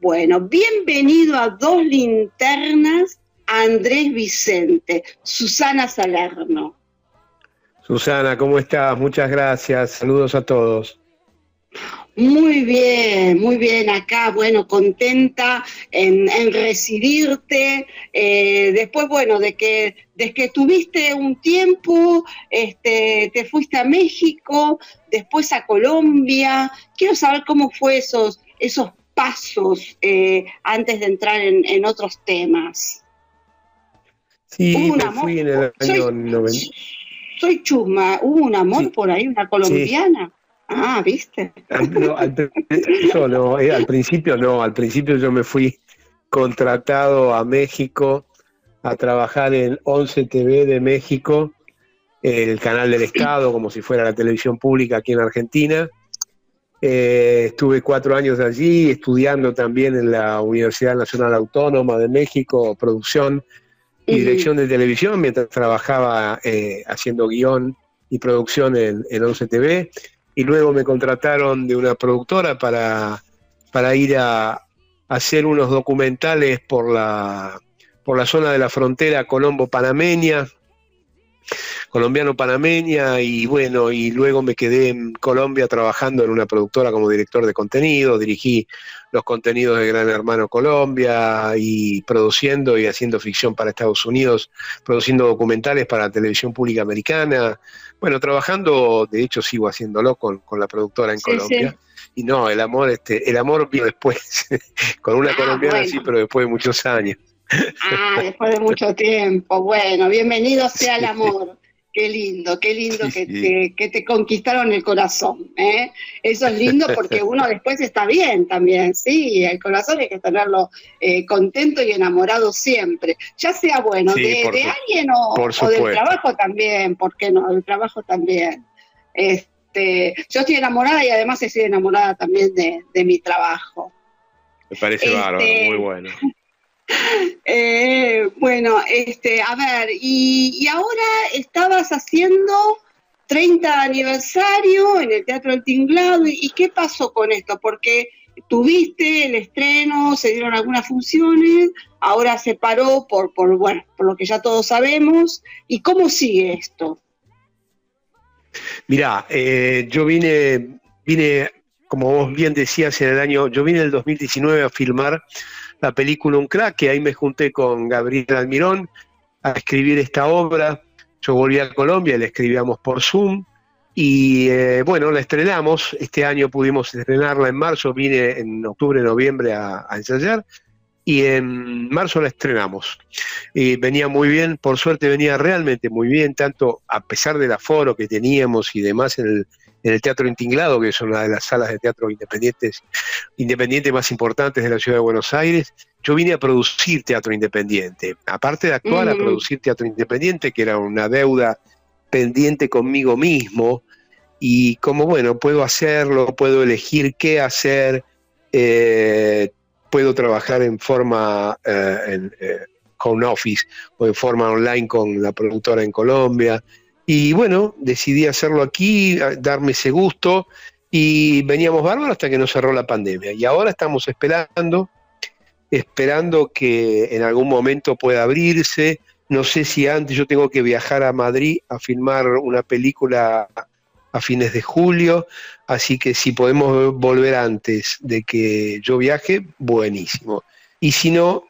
Bueno, bienvenido a Dos Linternas, Andrés Vicente, Susana Salerno. Susana, ¿cómo estás? Muchas gracias. Saludos a todos. Muy bien, muy bien acá, bueno, contenta en, recibirte. Eh, después, bueno, de que, de que tuviste un tiempo, este, te fuiste a México, después a Colombia. Quiero saber cómo fue esos, esos pasos eh, antes de entrar en, otros temas. Sí, me fui en el año 90. Soy chusma, hubo un amor por ahí, una colombiana. Ah, ¿viste? al, eh, al principio no, al principio yo me fui contratado a México a trabajar en 11 TV de México, el canal del Estado, como si fuera la televisión pública aquí en Argentina. Eh, estuve cuatro años allí estudiando también en la Universidad Nacional Autónoma de México, producción y dirección de televisión, mientras trabajaba eh, haciendo guion y producción en, en 11 TV y luego me contrataron de una productora para, para ir a, hacer unos documentales por la, por la zona de la frontera colombo-panameña, colombiano-panameña, y bueno, y luego me quedé en Colombia trabajando en una productora como director de contenido, dirigí los contenidos de Gran Hermano Colombia y produciendo y haciendo ficción para Estados Unidos, produciendo documentales para la televisión pública americana, bueno, trabajando, de hecho sigo haciéndolo con, la productora en Colombia. Y no, el amor, este, el amor vino después, con una ah, colombiana sí, pero después de muchos años. Ah, después de mucho tiempo. Bueno, bienvenido sea el amor. Qué lindo, qué lindo que, Te, que, te, conquistaron el corazón. ¿eh? Eso es lindo porque uno después está bien también, sí, el corazón hay que tenerlo eh, contento y enamorado siempre, ya sea bueno, de, alguien o, del trabajo también, ¿por qué no? Del trabajo también. Este, yo estoy enamorada y además estoy enamorada también de, mi trabajo. Me parece bárbaro, este, muy bueno. Eh, bueno, este, a ver, y, ahora estabas haciendo 30 aniversario en el Teatro del Tinglado, ¿y, qué pasó con esto? Porque tuviste el estreno, se dieron algunas funciones, ahora se paró por, por, bueno, por lo que ya todos sabemos, ¿y cómo sigue esto? Mirá, eh, yo vine, vine, como vos bien decías en el año, yo vine en el 2019 a filmar la película Un Crack, que ahí me junté con Gabriel Almirón a escribir esta obra. Yo volví a Colombia, la escribíamos por Zoom y eh, bueno, la estrenamos. Este año pudimos estrenarla en marzo, vine en octubre, noviembre a, ensayar y en marzo la estrenamos. Y venía muy bien, por suerte venía realmente muy bien, tanto a pesar del aforo que teníamos y demás en el, en el Teatro Intinglado, que es una de las salas de teatro independientes, más importantes de la ciudad de Buenos Aires. Yo vine a producir teatro independiente, aparte de actuar, a producir teatro independiente, que era una deuda pendiente conmigo mismo, y como bueno, puedo hacerlo, puedo elegir qué hacer, eh, puedo trabajar en forma eh, en, eh, home office o en forma online con la productora en Colombia, y bueno, decidí hacerlo aquí, darme ese gusto y veníamos bárbaros hasta que nos cerró la pandemia. Y ahora estamos esperando, esperando que en algún momento pueda abrirse. No sé si antes yo tengo que viajar a Madrid a filmar una película a fines de julio, así que si podemos volver antes de que yo viaje, buenísimo. Y si no,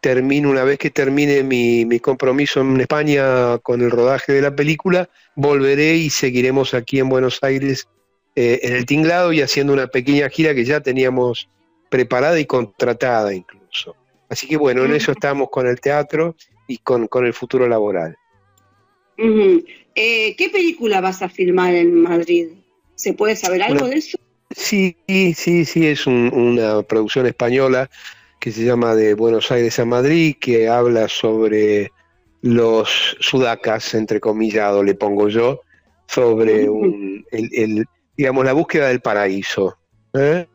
termino, una vez que termine mi, compromiso en España con el rodaje de la película, volveré y seguiremos aquí en Buenos Aires eh, en el tinglado y haciendo una pequeña gira que ya teníamos preparada y contratada incluso. Así que bueno, en eso estamos con el teatro y con, el futuro laboral. Eh, ¿Qué película vas a filmar en Madrid? ¿Se puede saber algo de eso? Sí, sí, sí, es una producción española que se llama De Buenos Aires a Madrid, que habla sobre los sudacas, entre comillado le pongo yo, sobre el, digamos, la búsqueda del paraíso. ¿eh?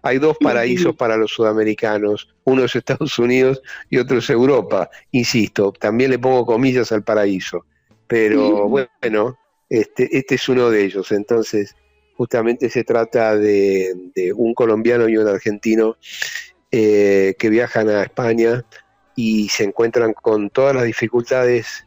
Hay dos paraísos para los sudamericanos, uno es Estados Unidos y otro es Europa, insisto, también le pongo comillas al paraíso, pero bueno, este, este es uno de ellos, entonces justamente se trata de, de un colombiano y un argentino eh, que viajan a España y se encuentran con todas las dificultades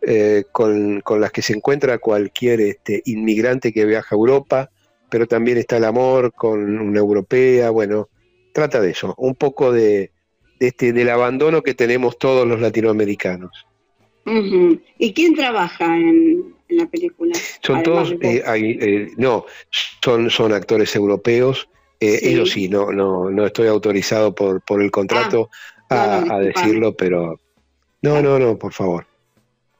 eh, con, las que se encuentra cualquier este, inmigrante que viaja a Europa, pero también está el amor con una europea, bueno, trata de eso, un poco de, este, del abandono que tenemos todos los latinoamericanos. ¿Y quién trabaja en, la película? Son todos, eh, eh, no, son, son actores europeos. Eh, Ellos sí, no, no, no estoy autorizado por, por el contrato ah, a, decirlo, pero no, no, no, por favor.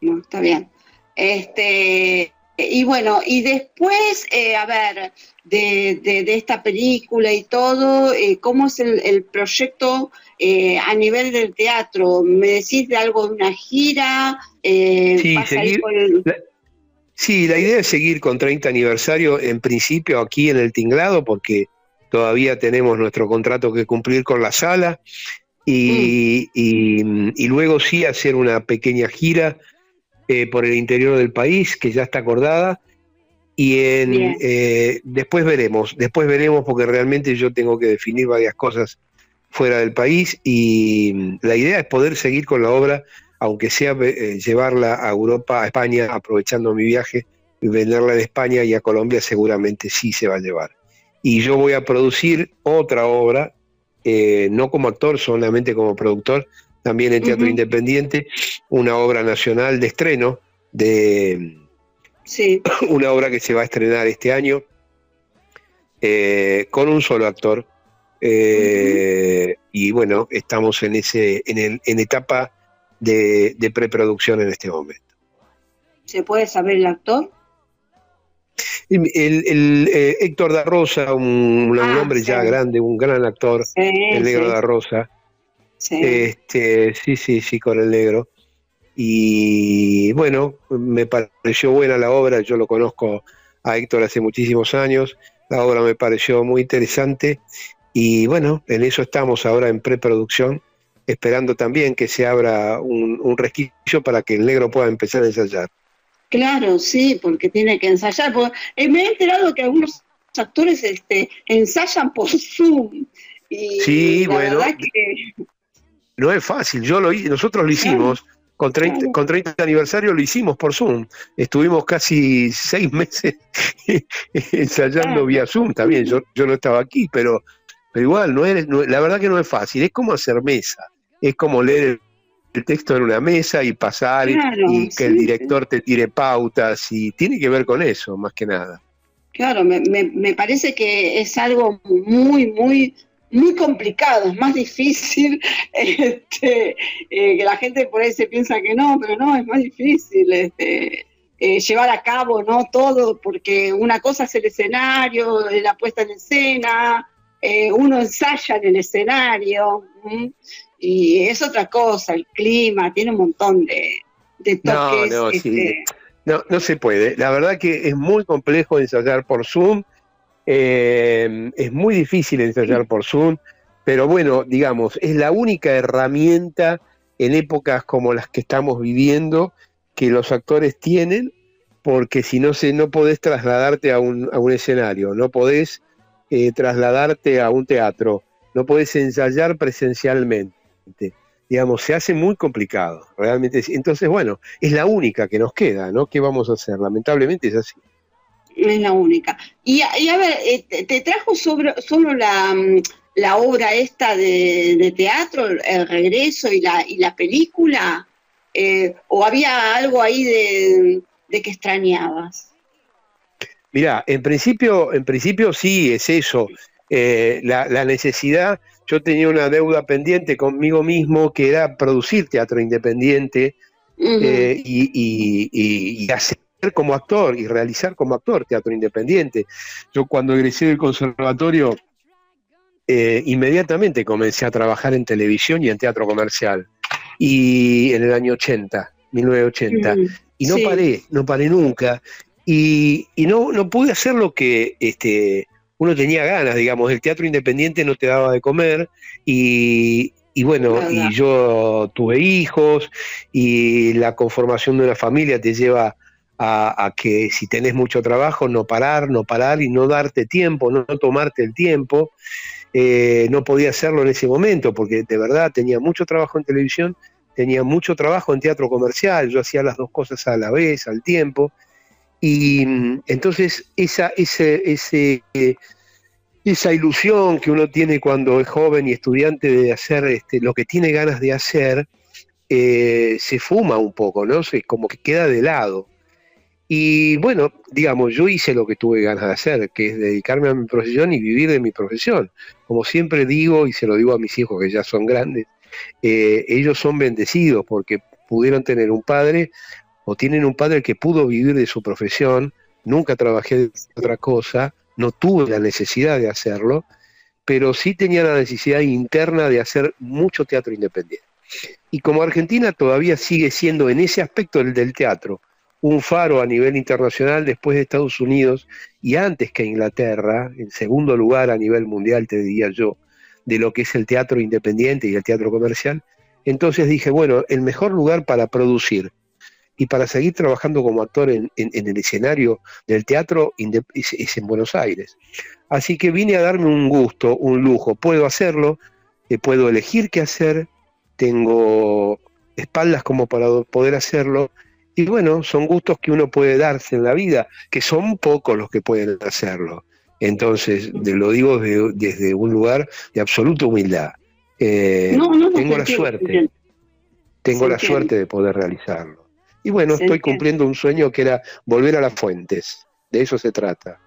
No, está bien. Este, y bueno, y después, eh, a ver, de, de, esta película y todo, eh, ¿cómo es el, proyecto eh, a nivel del teatro? ¿Me decís de algo de una gira? sí, la, sí, la idea es seguir con 30 aniversario, en principio aquí en el Tinglado, porque todavía tenemos nuestro contrato que cumplir con la sala, y, mm. y luego sí hacer una pequeña gira eh, por el interior del país, que ya está acordada. Y en, eh, después veremos, después veremos porque realmente yo tengo que definir varias cosas fuera del país y la idea es poder seguir con la obra, aunque sea eh, llevarla a Europa, a España, aprovechando mi viaje, y venderla en España y a Colombia seguramente sí se va a llevar. Y yo voy a producir otra obra, no como actor, solamente como productor, también en Teatro Independiente, una obra nacional de estreno, de sí. una obra que se va a estrenar este año, eh, con un solo actor. Eh, y bueno, estamos en, ese, en, el, en etapa de, preproducción en este momento. ¿Se puede saber el actor? El, eh, Héctor da Rosa, un, ah, hombre ya grande, un gran actor, el negro da Rosa, Sí. Este, sí, sí, sí, con el negro. Y bueno, me pareció buena la obra, yo lo conozco a Héctor hace muchísimos años, la obra me pareció muy interesante y bueno, en eso estamos ahora en preproducción, esperando también que se abra un, un resquicio para que el negro pueda empezar a ensayar. Claro, sí, porque tiene que ensayar. Eh, me he enterado que algunos actores este, ensayan por Zoom. Y sí, bueno. Que no es fácil, yo lo nosotros lo hicimos, con 30, con 30 aniversario lo hicimos por Zoom. Estuvimos casi seis meses ensayando vía Zoom también. Yo, yo no estaba aquí, pero, pero igual, no es, la verdad que no es fácil. Es como hacer mesa. Es como leer el, texto en una mesa y pasar y, que el director te tire pautas. Y tiene que ver con eso, más que nada. Claro, me, me parece que es algo muy, muy muy complicado, es más difícil, este, eh, que la gente por ahí se piensa que no, pero no, es más difícil este, eh, llevar a cabo no todo, porque una cosa es el escenario, la puesta en escena, eh, uno ensaya en el escenario, y es otra cosa, el clima, tiene un montón de, toques. No, no, este, no, no se puede. La verdad que es muy complejo ensayar por Zoom eh, es muy difícil ensayar por Zoom, pero bueno, digamos, es la única herramienta en épocas como las que estamos viviendo que los actores tienen, porque si no, se, no podés trasladarte a un, escenario, no podés eh, trasladarte a un teatro, no podés ensayar presencialmente. Digamos, se hace muy complicado, realmente. Entonces, bueno, es la única que nos queda, ¿no? ¿Qué vamos a hacer? Lamentablemente es así es la única. Y, a ver, eh, ¿te trajo sobre, solo la, mm, la obra esta de, teatro, el regreso y la, y la película? Eh, ¿O había algo ahí de, que extrañabas? Mira, en principio, en principio sí, es eso. Eh, la, necesidad, yo tenía una deuda pendiente conmigo mismo que era producir teatro independiente y, y, y, hacer como actor y realizar como actor teatro independiente. Yo cuando egresé del conservatorio, eh, inmediatamente comencé a trabajar en televisión y en teatro comercial. Y en el año 80, 1980. Mm, y no paré, no paré nunca. Y, no, no pude hacer lo que este, uno tenía ganas, digamos. El teatro independiente no te daba de comer y, y bueno, y yo tuve hijos y la conformación de una familia te lleva a, que si tenés mucho trabajo, no parar, no parar y no darte tiempo, no, tomarte el tiempo. eh, no podía hacerlo en ese momento porque de verdad tenía mucho trabajo en televisión, tenía mucho trabajo en teatro comercial, yo hacía las dos cosas a la vez, al tiempo, y mm, entonces esa, ese, ese, esa ilusión que uno tiene cuando es joven y estudiante de hacer este, lo que tiene ganas de hacer, eh, se fuma un poco, ¿no? Se, como que queda de lado. Y bueno, digamos, yo hice lo que tuve ganas de hacer, que es dedicarme a mi profesión y vivir de mi profesión. Como siempre digo, y se lo digo a mis hijos que ya son grandes, eh, ellos son bendecidos porque pudieron tener un padre o tienen un padre que pudo vivir de su profesión, nunca trabajé de otra cosa, no tuve la necesidad de hacerlo, pero sí tenía la necesidad interna de hacer mucho teatro independiente. Y como Argentina todavía sigue siendo en ese aspecto el del teatro un faro a nivel internacional después de Estados Unidos y antes que Inglaterra, en segundo lugar a nivel mundial, te diría yo, de lo que es el teatro independiente y el teatro comercial, entonces dije, bueno, el mejor lugar para producir y para seguir trabajando como actor en, el escenario del teatro es, en Buenos Aires. Así que vine a darme un gusto, un lujo. Puedo hacerlo, eh, puedo elegir qué hacer, tengo espaldas como para poder hacerlo. Y bueno, son gustos que uno puede darse en la vida, que son pocos los que pueden hacerlo. Entonces, lo digo desde, un lugar de absoluta humildad. Eh, tengo la suerte, tengo la suerte de poder realizarlo. Y bueno, estoy cumpliendo un sueño que era volver a las fuentes. De eso se trata.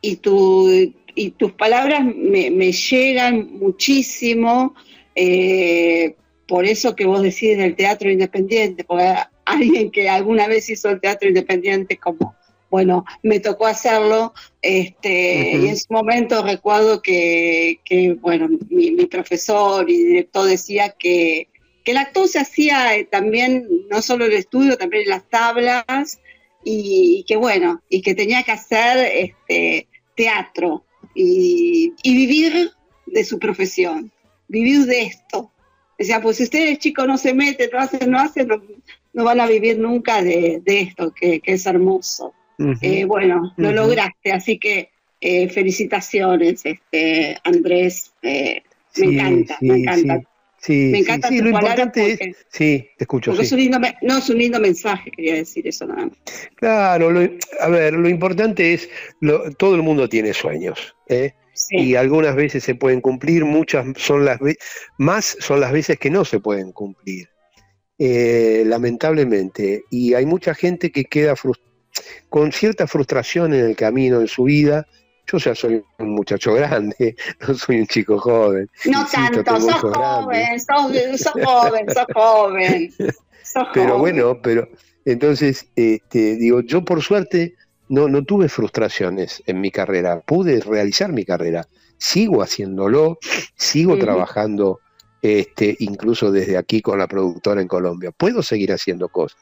Y, tu, y tus palabras me, llegan muchísimo. Eh, por eso que vos decís del teatro independiente, porque alguien que alguna vez hizo el teatro independiente como, bueno, me tocó hacerlo, este, y en su momento recuerdo que, bueno, mi, profesor y director decía que que el actor se hacía eh, también, no solo el estudio, también en las tablas, y, que bueno, y que tenía que hacer este, teatro y, vivir de su profesión, vivir de esto. Decía, pues si ustedes chicos no se meten, no hacen, no hacen, no, van a vivir nunca de, esto, que, es hermoso. Eh, bueno, lo lograste, así que eh, felicitaciones, este, Andrés. me encanta, me encanta. Sí, me encanta sí, lo importante es, sí, te escucho. Porque Es un lindo, no es un lindo mensaje, quería decir eso nada más. Claro, a ver, lo importante es, lo, todo el mundo tiene sueños, ¿eh? y algunas veces se pueden cumplir, muchas son las más son las veces que no se pueden cumplir, eh, lamentablemente. Y hay mucha gente que queda con cierta frustración en el camino, en su vida, yo ya soy un muchacho grande, no soy un chico joven. No tanto, sos joven, sos, joven, sos joven, Pero bueno, pero entonces, este, digo, yo por suerte no, no tuve frustraciones en mi carrera, pude realizar mi carrera, sigo haciéndolo, sigo trabajando este, incluso desde aquí con la productora en Colombia, puedo seguir haciendo cosas,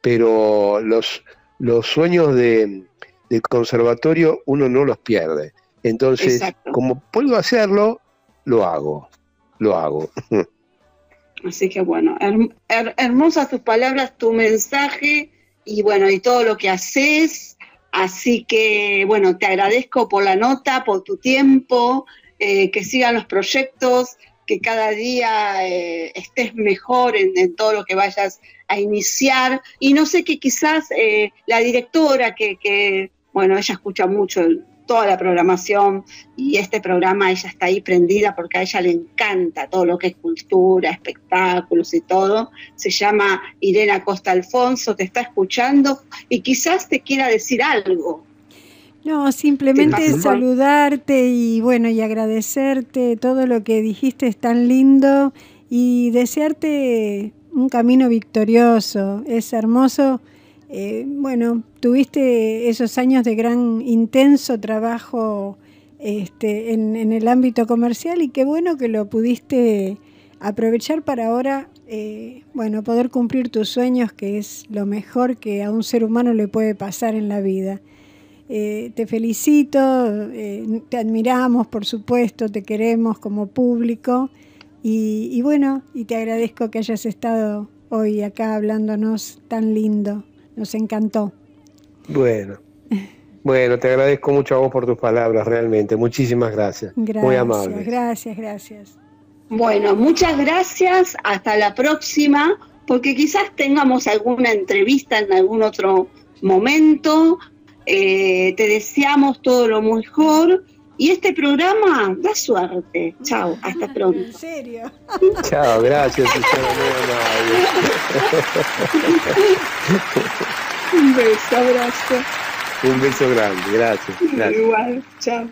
pero los, los sueños de, del conservatorio uno no los pierde. Entonces, como puedo hacerlo, lo hago, lo hago. Así que bueno, hermosas tus palabras, tu mensaje y bueno, y todo lo que haces. Así que bueno, te agradezco por la nota, por tu tiempo, eh, que sigan los proyectos, que cada día eh, estés mejor en, todo lo que vayas a iniciar. Y no sé que quizás eh, la directora que bueno, ella escucha mucho toda la programación y este programa ella está ahí prendida porque a ella le encanta todo lo que es cultura, espectáculos y todo. Se llama Irena Costa Alfonso, te está escuchando y quizás te quiera decir algo. No, simplemente saludarte y bueno, y agradecerte todo lo que dijiste es tan lindo y desearte un camino victorioso. Es hermoso eh, bueno, tuviste esos años de gran intenso trabajo este, en, el ámbito comercial y qué bueno que lo pudiste aprovechar para ahora, eh, bueno, poder cumplir tus sueños, que es lo mejor que a un ser humano le puede pasar en la vida. Eh, te felicito, te admiramos, por supuesto, te queremos como público y, y bueno, y te agradezco que hayas estado hoy acá hablándonos tan lindo. Nos encantó. Bueno, Bueno, te agradezco mucho a vos por tus palabras, realmente. Muchísimas gracias. Muy amable. Gracias, gracias. Bueno, muchas gracias. Hasta la próxima, porque quizás tengamos alguna entrevista en algún otro momento. Eh, te deseamos todo lo mejor. Y este programa da suerte. Chao, hasta pronto. ¿En serio? Chao, gracias, Un beso, abrazo. Un beso grande, gracias. gracias. Igual, chao.